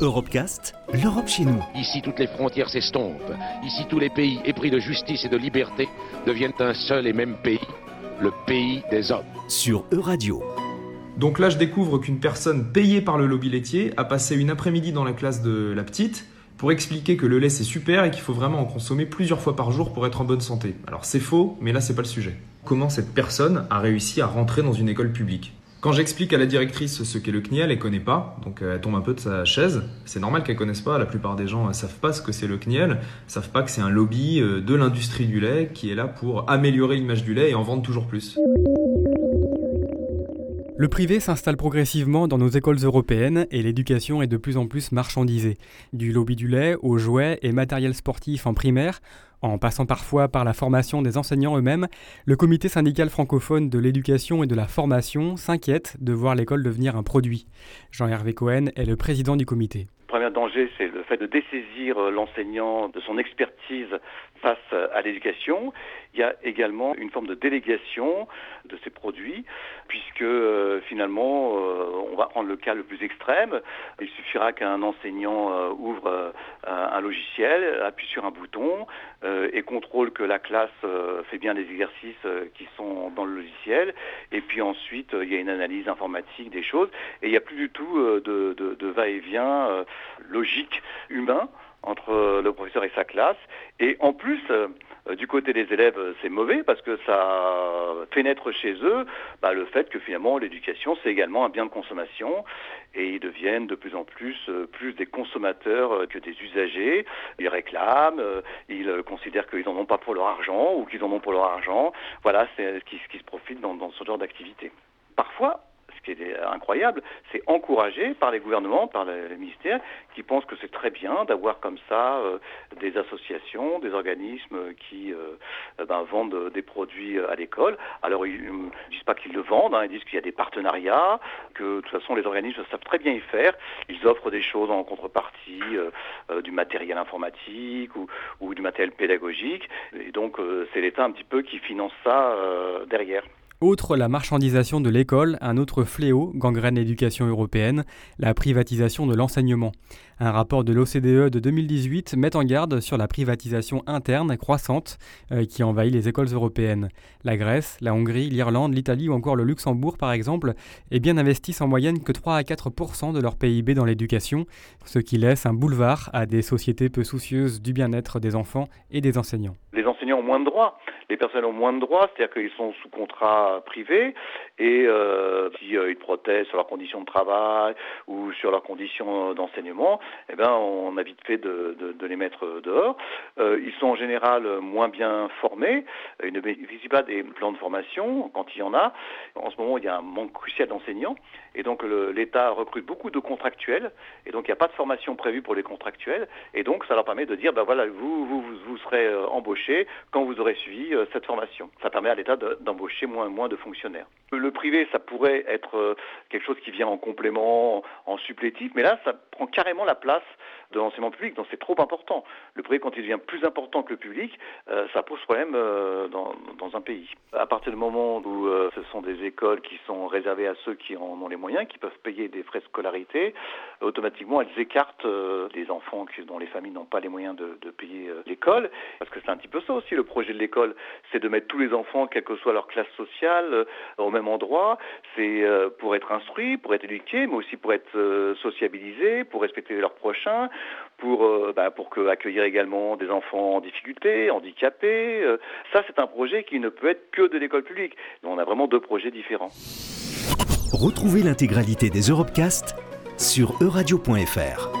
Europecast, l'Europe chez nous. Ici, toutes les frontières s'estompent. Ici, tous les pays épris de justice et de liberté deviennent un seul et même pays, le pays des hommes. Sur Euradio. Donc là, je découvre qu'une personne payée par le lobby laitier a passé une après-midi dans la classe de la petite pour expliquer que le lait c'est super et qu'il faut vraiment en consommer plusieurs fois par jour pour être en bonne santé. Alors c'est faux, mais là c'est pas le sujet. Comment cette personne a réussi à rentrer dans une école publique? Quand j'explique à la directrice ce qu'est le CNIEL, elle connaît pas, donc euh, elle tombe un peu de sa chaise. C'est normal qu'elle connaisse pas, la plupart des gens ne savent pas ce que c'est le CNIEL, savent pas que c'est un lobby euh, de l'industrie du lait qui est là pour améliorer l'image du lait et en vendre toujours plus. Le privé s'installe progressivement dans nos écoles européennes et l'éducation est de plus en plus marchandisée. Du lobby du lait aux jouets et matériel sportif en primaire, en passant parfois par la formation des enseignants eux-mêmes, le comité syndical francophone de l'éducation et de la formation s'inquiète de voir l'école devenir un produit. Jean-Hervé Cohen est le président du comité. Premier danger, c'est le fait de dessaisir l'enseignant de son expertise face à l'éducation. Il y a également une forme de délégation de ces produits, puisque euh, finalement, euh, on va prendre le cas le plus extrême. Il suffira qu'un enseignant euh, ouvre un logiciel, appuie sur un bouton et contrôle que la classe fait bien les exercices qui sont dans le logiciel. Et puis ensuite, il y a une analyse informatique des choses. Et il n'y a plus du tout de va-et-vient logique humain entre le professeur et sa classe. Et en plus, euh, du côté des élèves, c'est mauvais parce que ça fait naître chez eux bah, le fait que finalement l'éducation, c'est également un bien de consommation et ils deviennent de plus en plus euh, plus des consommateurs euh, que des usagers. Ils réclament, ils considèrent qu'ils n'en ont pas pour leur argent ou qu'ils en ont pour leur argent. Voilà, c'est ce qui, se profite dans ce genre d'activité. Parfois, ce qui est incroyable, c'est encouragé par les gouvernements, par les ministères, qui pensent que c'est très bien d'avoir comme ça euh, des associations, des organismes qui euh, ben, vendent des produits à l'école. Alors ils ne disent pas qu'ils le vendent, hein, ils disent qu'il y a des partenariats, que de toute façon les organismes savent très bien y faire. Ils offrent des choses en contrepartie, euh, du matériel informatique ou, du matériel pédagogique. Et donc c'est l'État un petit peu qui finance ça derrière. Outre la marchandisation de l'école, un autre fléau gangrène l'éducation européenne, la privatisation de l'enseignement. Un rapport de l'OCDE de 2018 met en garde sur la privatisation interne croissante euh, qui envahit les écoles européennes. La Grèce, la Hongrie, l'Irlande, l'Italie ou encore le Luxembourg, par exemple, eh bien n'investissent en moyenne que 3 à 4% de leur PIB dans l'éducation, ce qui laisse un boulevard à des sociétés peu soucieuses du bien-être des enfants et des enseignants. Les enseignants ont moins de droits les personnes ont moins de droits, c'est-à-dire qu'ils sont sous contrat privé et euh, si euh, ils protestent sur leurs conditions de travail ou sur leurs conditions d'enseignement, eh ben on a vite fait de, les mettre dehors. Euh, ils sont en général moins bien formés, ils ne bénéficient pas des plans de formation quand il y en a. En ce moment, il y a un manque crucial d'enseignants et donc l'État recrute beaucoup de contractuels et donc il n'y a pas de formation prévue pour les contractuels et donc ça leur permet de dire ben voilà vous vous, vous serez embauchés quand vous aurez suivi euh, cette formation. Ça permet à l'État d'embaucher moins et de fonctionnaires. Le privé, ça pourrait être euh, quelque chose qui vient en complément, en supplétif, mais là, ça prend carrément la place de l'enseignement public, donc c'est trop important. Le privé, quand il devient plus important que le public, euh, ça pose problème dans, un pays. À partir du moment où ce sont des écoles qui sont réservées à ceux qui en ont les moyens, qui peuvent payer des frais de scolarité, automatiquement elles écartent des enfants dont les familles n'ont pas les moyens de, de payer l'école, parce que c'est un petit peu ça aussi le projet de l'école, c'est de mettre tous les enfants, quelle que soit leur classe sociale, euh, au même endroit. C'est euh, pour être instruits, pour être éduqués, mais aussi pour être euh, sociabilisés, pour respecter leurs prochains, pour, bah, pour accueillir également des enfants en difficulté, handicapés. ça, c'est un projet qui ne peut être que de l'école publique. on a vraiment deux projets différents. Retrouvez l'intégralité des Europecast sur euradio.fr.